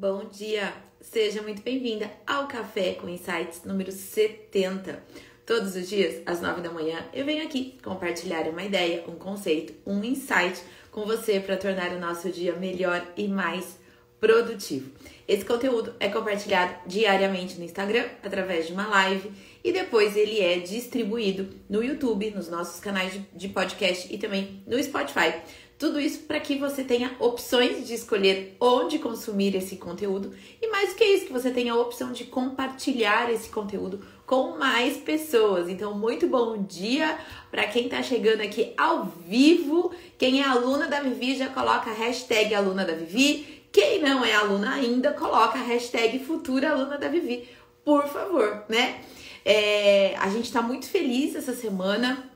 Bom dia! Seja muito bem-vinda ao Café com Insights número 70. Todos os dias, às 9 da manhã, eu venho aqui compartilhar uma ideia, um conceito, um insight com você para tornar o nosso dia melhor e mais produtivo. Esse conteúdo é compartilhado diariamente no Instagram através de uma live e depois ele é distribuído no YouTube, nos nossos canais de podcast e também no Spotify. Tudo isso para que você tenha opções de escolher onde consumir esse conteúdo e mais do que isso, que você tenha a opção de compartilhar esse conteúdo com mais pessoas. Então, muito bom dia para quem está chegando aqui ao vivo. Quem é aluna da Vivi já coloca a hashtag aluna da Vivi. Quem não é aluna ainda, coloca a hashtag futura aluna da Vivi, por favor, né? É, a gente está muito feliz essa semana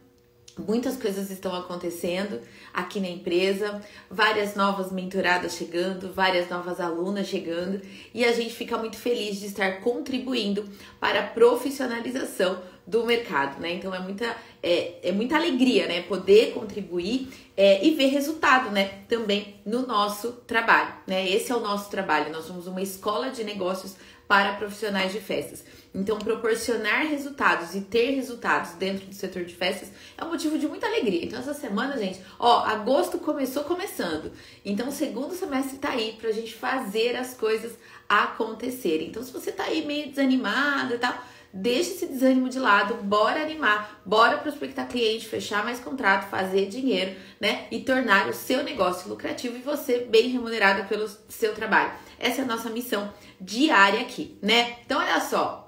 Muitas coisas estão acontecendo aqui na empresa, várias novas mentoradas chegando, várias novas alunas chegando, e a gente fica muito feliz de estar contribuindo para a profissionalização do mercado, né? Então é muita, é, é muita alegria, né? Poder contribuir é, e ver resultado, né? Também no nosso trabalho, né? Esse é o nosso trabalho. Nós somos uma escola de negócios para profissionais de festas. Então, proporcionar resultados e ter resultados dentro do setor de festas é um motivo de muita alegria. Então, essa semana, gente, ó, agosto começou começando. Então, o segundo semestre tá aí pra gente fazer as coisas acontecerem. Então, se você tá aí meio desanimado e tal, deixa esse desânimo de lado, bora animar, bora prospectar cliente, fechar mais contrato, fazer dinheiro, né? E tornar o seu negócio lucrativo e você bem remunerado pelo seu trabalho. Essa é a nossa missão diária aqui, né? Então, olha só,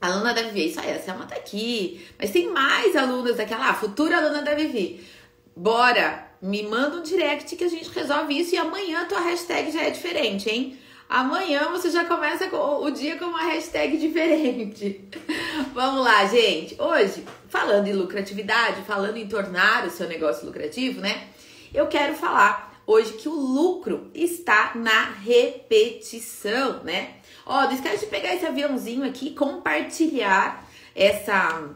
Aluna da Vivi, isso aí, a Selma tá aqui. Mas tem mais alunas daquela, ah, futura aluna da Vivi. Bora, me manda um direct que a gente resolve isso e amanhã a tua hashtag já é diferente, hein? Amanhã você já começa o dia com uma hashtag diferente. Vamos lá, gente. Hoje, falando em lucratividade, falando em tornar o seu negócio lucrativo, né? Eu quero falar hoje que o lucro está na repetição, né? Ó, não esquece de pegar esse aviãozinho aqui e compartilhar essa,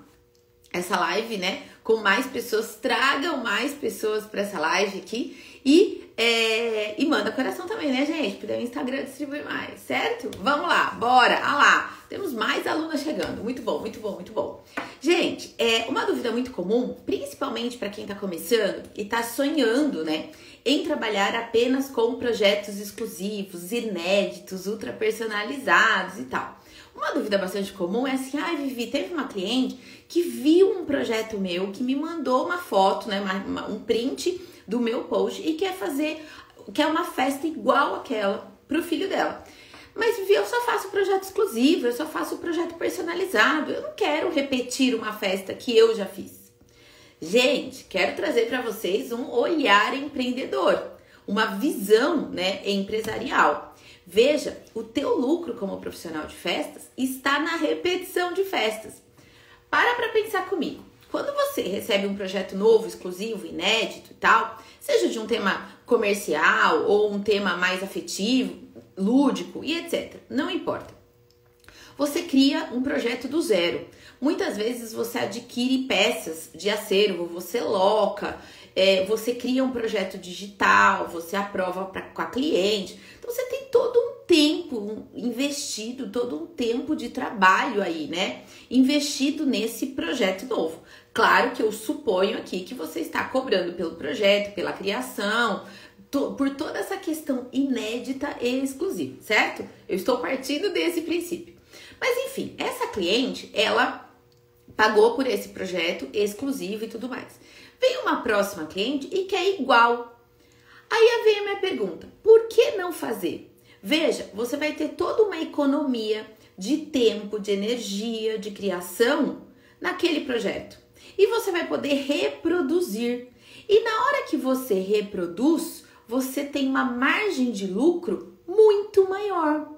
essa live, né? Com mais pessoas. Tragam mais pessoas para essa live aqui. E, é, e manda coração também, né, gente? Porque o Instagram distribui mais, certo? Vamos lá, bora! Ah lá, temos mais alunas chegando. Muito bom, muito bom, muito bom. Gente, é uma dúvida muito comum, principalmente para quem está começando e está sonhando, né? em trabalhar apenas com projetos exclusivos, inéditos, ultra personalizados e tal. Uma dúvida bastante comum é assim: ah, Vivi, teve uma cliente que viu um projeto meu, que me mandou uma foto, né, uma, um print do meu post e quer fazer, quer uma festa igual aquela para o filho dela. Mas Vivi, eu só faço projeto exclusivo, eu só faço projeto personalizado, eu não quero repetir uma festa que eu já fiz. Gente, quero trazer para vocês um olhar empreendedor, uma visão, né, empresarial. Veja, o teu lucro como profissional de festas está na repetição de festas. Para para pensar comigo. Quando você recebe um projeto novo, exclusivo, inédito e tal, seja de um tema comercial ou um tema mais afetivo, lúdico e etc, não importa. Você cria um projeto do zero. Muitas vezes você adquire peças de acervo, você loca, é, você cria um projeto digital, você aprova pra, com a cliente. Então você tem todo um tempo investido, todo um tempo de trabalho aí, né? Investido nesse projeto novo. Claro que eu suponho aqui que você está cobrando pelo projeto, pela criação, por toda essa questão inédita e exclusiva, certo? Eu estou partindo desse princípio. Mas enfim, essa cliente, ela pagou por esse projeto exclusivo e tudo mais. Vem uma próxima cliente e quer igual. Aí vem a minha pergunta: por que não fazer? Veja, você vai ter toda uma economia de tempo, de energia, de criação naquele projeto. E você vai poder reproduzir. E na hora que você reproduz, você tem uma margem de lucro muito maior.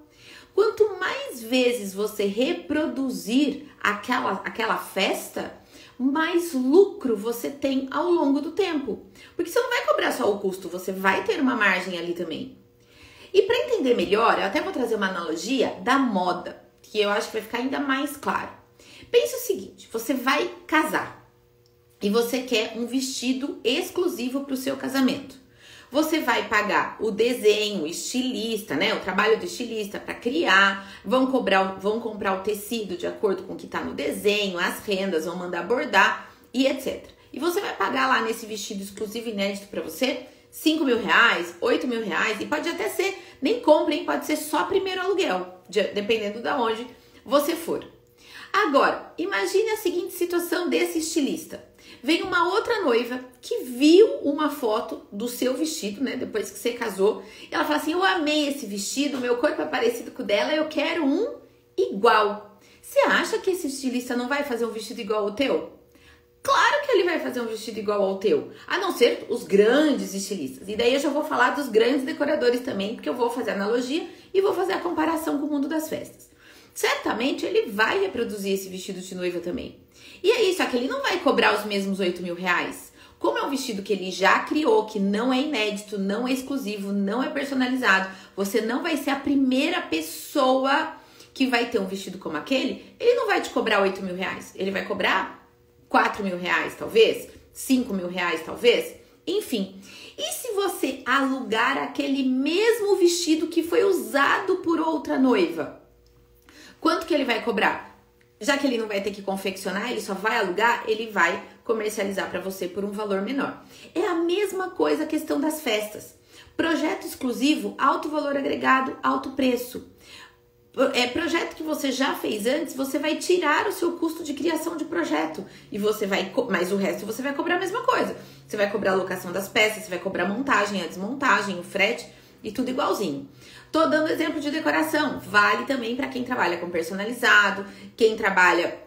Quanto mais vezes você reproduzir aquela, aquela festa, mais lucro você tem ao longo do tempo. Porque você não vai cobrar só o custo, você vai ter uma margem ali também. E para entender melhor, eu até vou trazer uma analogia da moda, que eu acho que vai ficar ainda mais claro. Pense o seguinte: você vai casar e você quer um vestido exclusivo para o seu casamento. Você vai pagar o desenho, o estilista, né? O trabalho do estilista para criar, vão cobrar, vão comprar o tecido de acordo com o que está no desenho, as rendas, vão mandar bordar e etc. E você vai pagar lá nesse vestido exclusivo inédito para você 5 mil reais, 8 mil reais, e pode até ser, nem comprem, pode ser só primeiro aluguel, dependendo de onde você for. Agora, imagine a seguinte situação desse estilista. Vem uma outra noiva que viu uma foto do seu vestido, né? Depois que você casou. Ela fala assim: Eu amei esse vestido, meu corpo é parecido com o dela, eu quero um igual. Você acha que esse estilista não vai fazer um vestido igual ao teu? Claro que ele vai fazer um vestido igual ao teu, a não ser os grandes estilistas. E daí eu já vou falar dos grandes decoradores também, porque eu vou fazer analogia e vou fazer a comparação com o mundo das festas. Certamente ele vai reproduzir esse vestido de noiva também. E é isso, só que ele não vai cobrar os mesmos 8 mil reais. Como é um vestido que ele já criou, que não é inédito, não é exclusivo, não é personalizado, você não vai ser a primeira pessoa que vai ter um vestido como aquele, ele não vai te cobrar 8 mil reais. Ele vai cobrar 4 mil reais, talvez, 5 mil reais, talvez, enfim. E se você alugar aquele mesmo vestido que foi usado por outra noiva? Quanto que ele vai cobrar? Já que ele não vai ter que confeccionar, ele só vai alugar, ele vai comercializar para você por um valor menor. É a mesma coisa a questão das festas. Projeto exclusivo, alto valor agregado, alto preço é, projeto que você já fez antes, você vai tirar o seu custo de criação de projeto. E você vai. Mas o resto você vai cobrar a mesma coisa. Você vai cobrar a locação das peças, você vai cobrar a montagem, a desmontagem, o frete e tudo igualzinho. Tô dando exemplo de decoração. Vale também para quem trabalha com personalizado, quem trabalha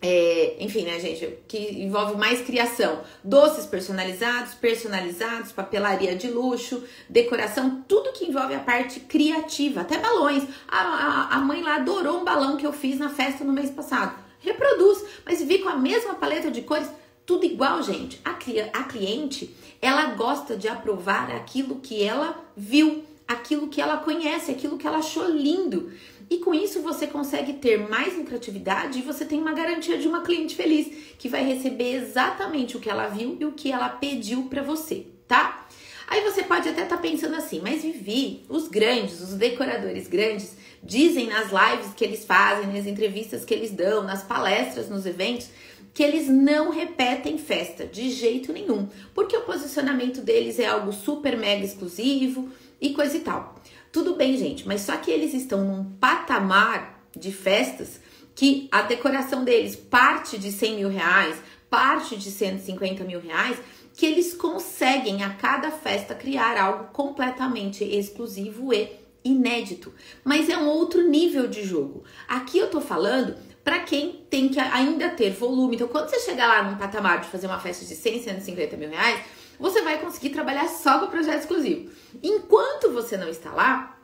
é, enfim, né, gente, que envolve mais criação. Doces personalizados, personalizados, papelaria de luxo, decoração, tudo que envolve a parte criativa, até balões. A, a, a mãe lá adorou um balão que eu fiz na festa no mês passado. Reproduz, mas vi com a mesma paleta de cores, tudo igual, gente. A, a cliente, ela gosta de aprovar aquilo que ela viu, aquilo que ela conhece, aquilo que ela achou lindo. E com isso você consegue ter mais lucratividade e você tem uma garantia de uma cliente feliz, que vai receber exatamente o que ela viu e o que ela pediu para você, tá? Aí você pode até estar tá pensando assim, mas Vivi, os grandes, os decoradores grandes, dizem nas lives que eles fazem, nas entrevistas que eles dão, nas palestras, nos eventos, que eles não repetem festa de jeito nenhum, porque o posicionamento deles é algo super mega exclusivo e coisa e tal. Tudo bem, gente, mas só que eles estão num patamar de festas que a decoração deles parte de 100 mil reais, parte de 150 mil reais, que eles conseguem a cada festa criar algo completamente exclusivo e inédito. Mas é um outro nível de jogo. Aqui eu tô falando para quem tem que ainda ter volume. Então, quando você chegar lá num patamar de fazer uma festa de 100, 150 mil reais, você vai conseguir trabalhar só com projeto exclusivo. Enquanto você não está lá,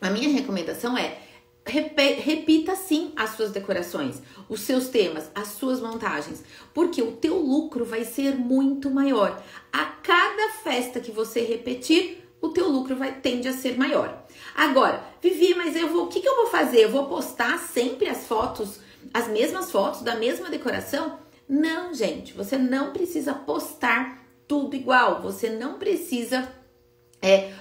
a minha recomendação é repita sim as suas decorações, os seus temas, as suas montagens, porque o teu lucro vai ser muito maior. A cada festa que você repetir, o teu lucro vai tende a ser maior. Agora, Vivi, mas eu vou, o que, que eu vou fazer? Eu vou postar sempre as fotos, as mesmas fotos da mesma decoração? Não, gente, você não precisa postar tudo igual. Você não precisa é,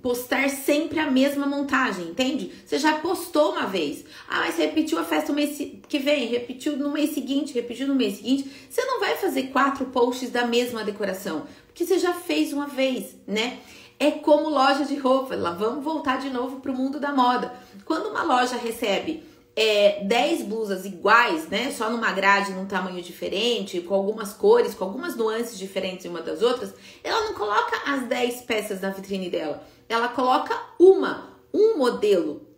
postar sempre a mesma montagem, entende? Você já postou uma vez. Ah, mas você repetiu a festa no mês que vem, repetiu no mês seguinte, repetiu no mês seguinte. Você não vai fazer quatro posts da mesma decoração, porque você já fez uma vez, né? É como loja de roupa. Lá vamos voltar de novo para o mundo da moda. Quando uma loja recebe é, 10 blusas iguais, né? Só numa grade, num tamanho diferente, com algumas cores, com algumas nuances diferentes uma das outras, ela não coloca as 10 peças na vitrine dela. Ela coloca uma, um modelo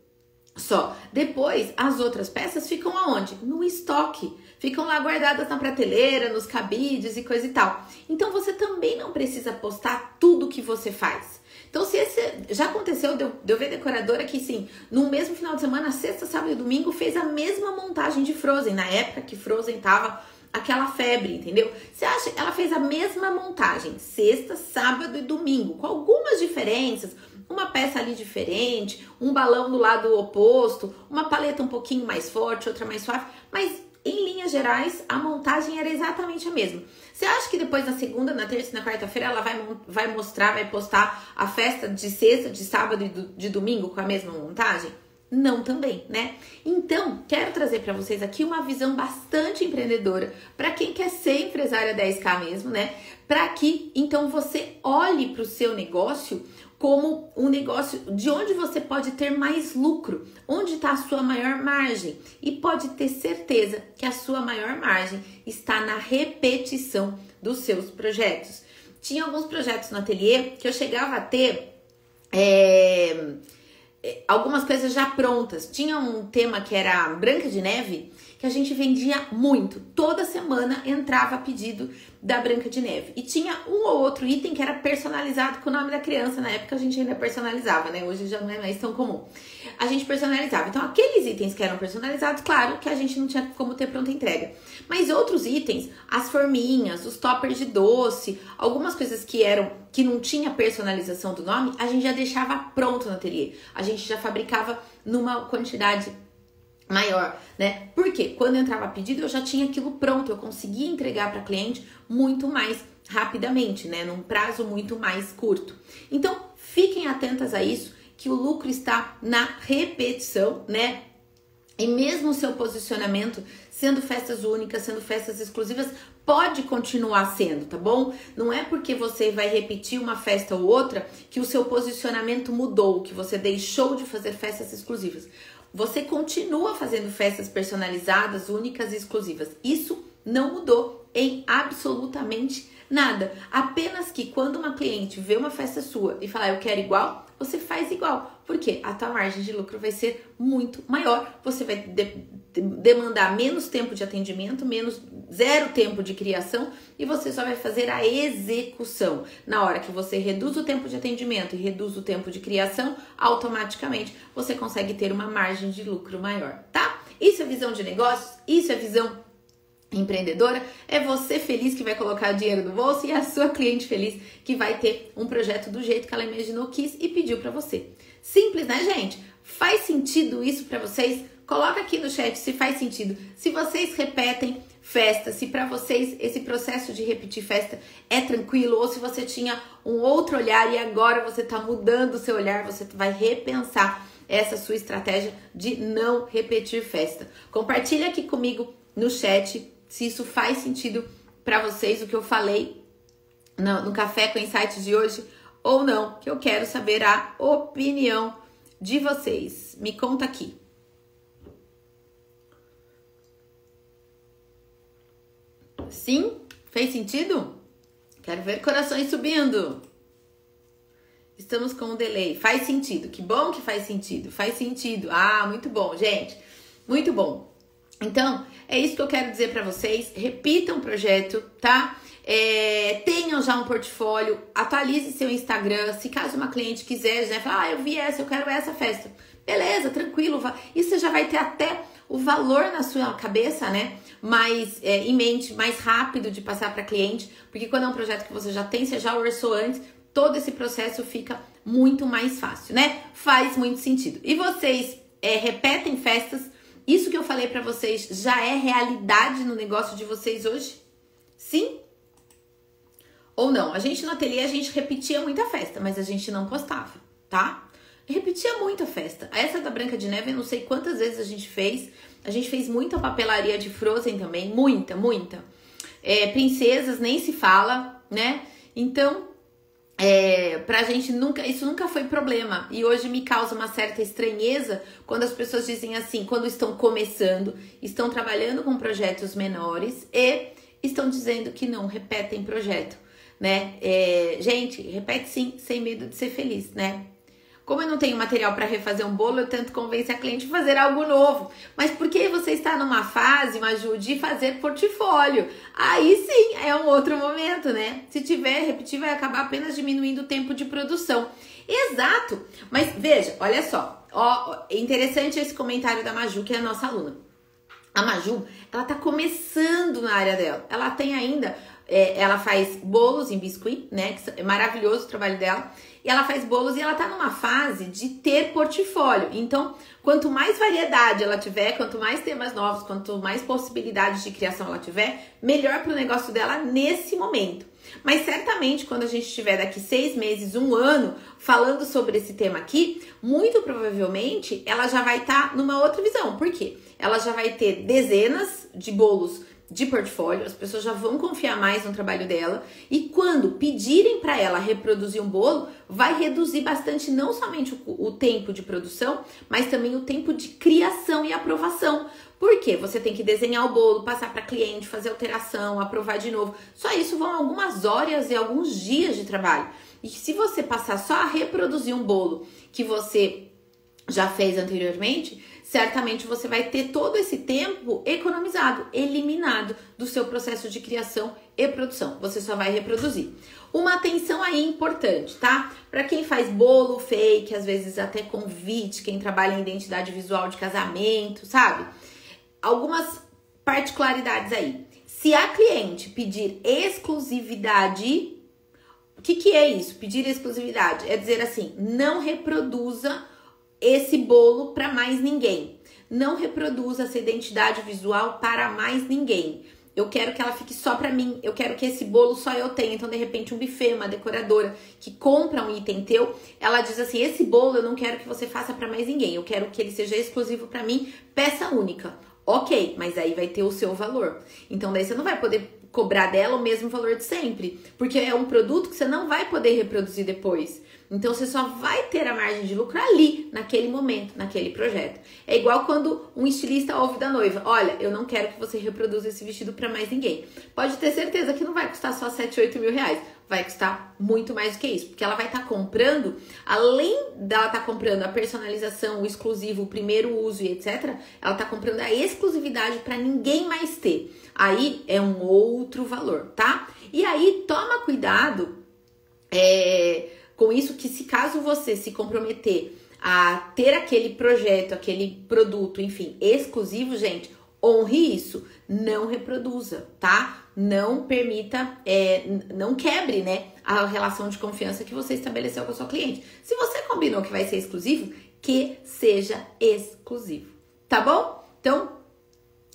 só. Depois, as outras peças ficam aonde? No estoque. Ficam lá guardadas na prateleira, nos cabides e coisa e tal. Então você também não precisa postar tudo que você faz. Então, se esse. Já aconteceu de eu, de eu ver decoradora que, sim, no mesmo final de semana, sexta, sábado e domingo, fez a mesma montagem de Frozen, na época que Frozen tava aquela febre, entendeu? Você acha que ela fez a mesma montagem, sexta, sábado e domingo, com algumas diferenças, uma peça ali diferente, um balão do lado oposto, uma paleta um pouquinho mais forte, outra mais suave, mas em linhas gerais, a montagem era exatamente a mesma. Você acha que depois na segunda, na terça e na quarta-feira ela vai, vai mostrar, vai postar a festa de sexta, de sábado e de domingo com a mesma montagem? Não também, né? Então, quero trazer para vocês aqui uma visão bastante empreendedora para quem quer ser empresária 10K mesmo, né? Para que então você olhe para o seu negócio como um negócio de onde você pode ter mais lucro, onde está a sua maior margem. E pode ter certeza que a sua maior margem está na repetição dos seus projetos. Tinha alguns projetos no ateliê que eu chegava a ter é, algumas coisas já prontas. Tinha um tema que era Branca de Neve que a gente vendia muito. Toda semana entrava pedido da Branca de Neve. E tinha um ou outro item que era personalizado com o nome da criança. Na época a gente ainda personalizava, né? Hoje já não é mais tão comum. A gente personalizava. Então, aqueles itens que eram personalizados, claro que a gente não tinha como ter pronta entrega. Mas outros itens, as forminhas, os toppers de doce, algumas coisas que eram que não tinha personalização do nome, a gente já deixava pronto no ateliê. A gente já fabricava numa quantidade maior, né? Porque quando entrava pedido eu já tinha aquilo pronto, eu conseguia entregar para cliente muito mais rapidamente, né? Num prazo muito mais curto. Então, fiquem atentas a isso, que o lucro está na repetição, né? E mesmo o seu posicionamento sendo festas únicas, sendo festas exclusivas, pode continuar sendo, tá bom? Não é porque você vai repetir uma festa ou outra que o seu posicionamento mudou, que você deixou de fazer festas exclusivas você continua fazendo festas personalizadas, únicas e exclusivas. Isso não mudou em absolutamente nada. Apenas que quando uma cliente vê uma festa sua e falar eu quero igual, você faz igual, porque a tua margem de lucro vai ser muito maior. Você vai de demandar menos tempo de atendimento, menos zero tempo de criação e você só vai fazer a execução. Na hora que você reduz o tempo de atendimento e reduz o tempo de criação, automaticamente você consegue ter uma margem de lucro maior, tá? Isso é visão de negócios, isso é visão empreendedora, é você feliz que vai colocar dinheiro no bolso e a sua cliente feliz que vai ter um projeto do jeito que ela imaginou, quis e pediu para você. Simples, né, gente? Faz sentido isso para vocês? Coloca aqui no chat se faz sentido. Se vocês repetem festa, se para vocês esse processo de repetir festa é tranquilo ou se você tinha um outro olhar e agora você está mudando o seu olhar, você vai repensar essa sua estratégia de não repetir festa. Compartilha aqui comigo no chat se isso faz sentido para vocês, o que eu falei no, no Café com Insights de hoje ou não, que eu quero saber a opinião de vocês. Me conta aqui. Sim? Fez sentido? Quero ver corações subindo. Estamos com um delay. Faz sentido. Que bom que faz sentido. Faz sentido. Ah, muito bom, gente. Muito bom. Então, é isso que eu quero dizer para vocês. Repitam o projeto, tá? É, tenham já um portfólio, atualize seu Instagram. Se caso uma cliente quiser, já falar, ah, eu vi essa, eu quero essa festa. Beleza, tranquilo. Isso você já vai ter até o valor na sua cabeça, né? Mais é, em mente, mais rápido de passar para cliente, porque quando é um projeto que você já tem, você já orçou antes, todo esse processo fica muito mais fácil, né? Faz muito sentido. E vocês é, repetem festas isso que eu falei para vocês já é realidade no negócio de vocês hoje? Sim? Ou não? A gente no ateliê a gente repetia muita festa, mas a gente não postava, tá? Repetia muita festa. Essa da Branca de Neve, eu não sei quantas vezes a gente fez. A gente fez muita papelaria de Frozen também, muita, muita. É, princesas nem se fala, né? Então, é, pra gente nunca, isso nunca foi problema. E hoje me causa uma certa estranheza quando as pessoas dizem assim, quando estão começando, estão trabalhando com projetos menores e estão dizendo que não repetem projeto, né? É, gente, repete sim, sem medo de ser feliz, né? Como eu não tenho material para refazer um bolo, eu tento convencer a cliente a fazer algo novo. Mas porque você está numa fase, Maju, de fazer portfólio? Aí sim é um outro momento, né? Se tiver repetir, vai acabar apenas diminuindo o tempo de produção. Exato! Mas veja, olha só. Ó, é interessante esse comentário da Maju, que é a nossa aluna. A Maju, ela tá começando na área dela. Ela tem ainda é, ela faz bolos em biscuit, né? É maravilhoso o trabalho dela. E ela faz bolos e ela tá numa fase de ter portfólio. Então, quanto mais variedade ela tiver, quanto mais temas novos, quanto mais possibilidades de criação ela tiver, melhor para o negócio dela nesse momento. Mas certamente, quando a gente estiver daqui seis meses, um ano, falando sobre esse tema aqui, muito provavelmente ela já vai estar tá numa outra visão. Por quê? Ela já vai ter dezenas de bolos de portfólio, as pessoas já vão confiar mais no trabalho dela e quando pedirem para ela reproduzir um bolo, vai reduzir bastante não somente o, o, tempo de produção, mas também o tempo de criação e aprovação. Por quê? Você tem que desenhar o bolo, passar para cliente, fazer alteração, aprovar de novo. Só isso vão algumas horas e alguns dias de trabalho. E se você passar só a reproduzir um bolo que você já fez anteriormente, certamente você vai ter todo esse tempo economizado, eliminado do seu processo de criação e produção. Você só vai reproduzir. Uma atenção aí importante, tá? Para quem faz bolo fake, às vezes até convite, quem trabalha em identidade visual de casamento, sabe? Algumas particularidades aí. Se a cliente pedir exclusividade, o que, que é isso? Pedir exclusividade é dizer assim: não reproduza esse bolo para mais ninguém. Não reproduza essa identidade visual para mais ninguém. Eu quero que ela fique só para mim. Eu quero que esse bolo só eu tenha. Então, de repente, um buffet, uma decoradora que compra um item teu, ela diz assim: "Esse bolo eu não quero que você faça para mais ninguém. Eu quero que ele seja exclusivo para mim, peça única". OK, mas aí vai ter o seu valor. Então, daí você não vai poder cobrar dela o mesmo valor de sempre, porque é um produto que você não vai poder reproduzir depois. Então você só vai ter a margem de lucro ali, naquele momento, naquele projeto. É igual quando um estilista ouve da noiva: Olha, eu não quero que você reproduza esse vestido para mais ninguém. Pode ter certeza que não vai custar só 7, 8 mil reais. Vai custar muito mais do que isso, porque ela vai estar tá comprando, além dela estar tá comprando a personalização, o exclusivo, o primeiro uso e etc., ela está comprando a exclusividade para ninguém mais ter. Aí é um outro valor, tá? E aí toma cuidado. É, com isso que se caso você se comprometer a ter aquele projeto, aquele produto, enfim, exclusivo, gente, honre isso, não reproduza, tá? Não permita, é, não quebre, né, a relação de confiança que você estabeleceu com a sua cliente. Se você combinou que vai ser exclusivo, que seja exclusivo, tá bom? Então,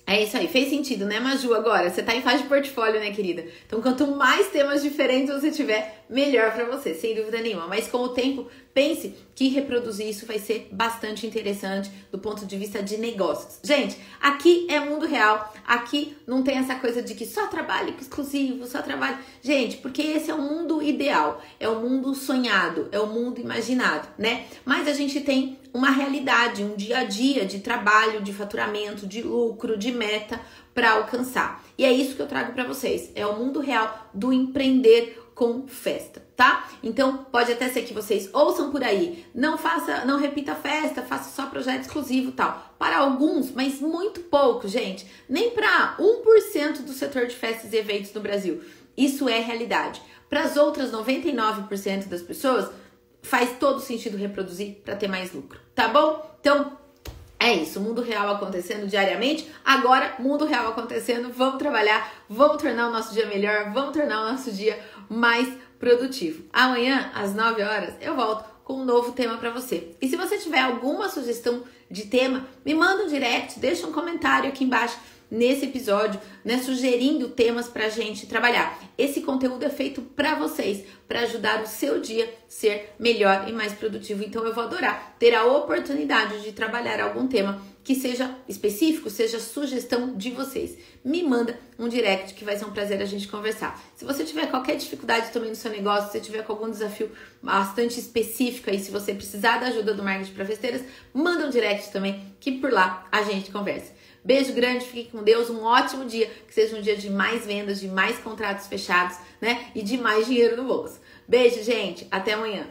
é isso aí, fez sentido, né, Maju? Agora, você tá em fase de portfólio, né, querida? Então, quanto mais temas diferentes você tiver, melhor para você, sem dúvida nenhuma. Mas com o tempo, pense que reproduzir isso vai ser bastante interessante do ponto de vista de negócios. Gente, aqui é mundo real, aqui não tem essa coisa de que só trabalho exclusivo, só trabalho. Gente, porque esse é o mundo ideal, é o mundo sonhado, é o mundo imaginado, né? Mas a gente tem uma realidade, um dia a dia de trabalho, de faturamento, de lucro, de meta para alcançar. E é isso que eu trago para vocês. É o mundo real do empreender com festa, tá? Então pode até ser que vocês ouçam por aí, não faça, não repita festa, faça só projeto exclusivo, tal. Para alguns, mas muito pouco, gente. Nem para 1% do setor de festas e eventos no Brasil. Isso é realidade. Para as outras 99% das pessoas, faz todo sentido reproduzir para ter mais lucro, tá bom? Então, é isso, mundo real acontecendo diariamente. Agora, mundo real acontecendo, vamos trabalhar, vamos tornar o nosso dia melhor, vamos tornar o nosso dia mais produtivo. Amanhã, às 9 horas, eu volto com um novo tema para você. E se você tiver alguma sugestão de tema, me manda um direct, deixa um comentário aqui embaixo nesse episódio, né, sugerindo temas para gente trabalhar. Esse conteúdo é feito para vocês, para ajudar o seu dia ser melhor e mais produtivo. Então eu vou adorar ter a oportunidade de trabalhar algum tema que seja específico, seja sugestão de vocês. Me manda um direct que vai ser um prazer a gente conversar. Se você tiver qualquer dificuldade também no seu negócio, se tiver com algum desafio bastante específico aí, se você precisar da ajuda do marketing para festeiras, manda um direct também que por lá a gente conversa. Beijo grande, fique com Deus, um ótimo dia, que seja um dia de mais vendas, de mais contratos fechados, né? E de mais dinheiro no bolso. Beijo, gente, até amanhã.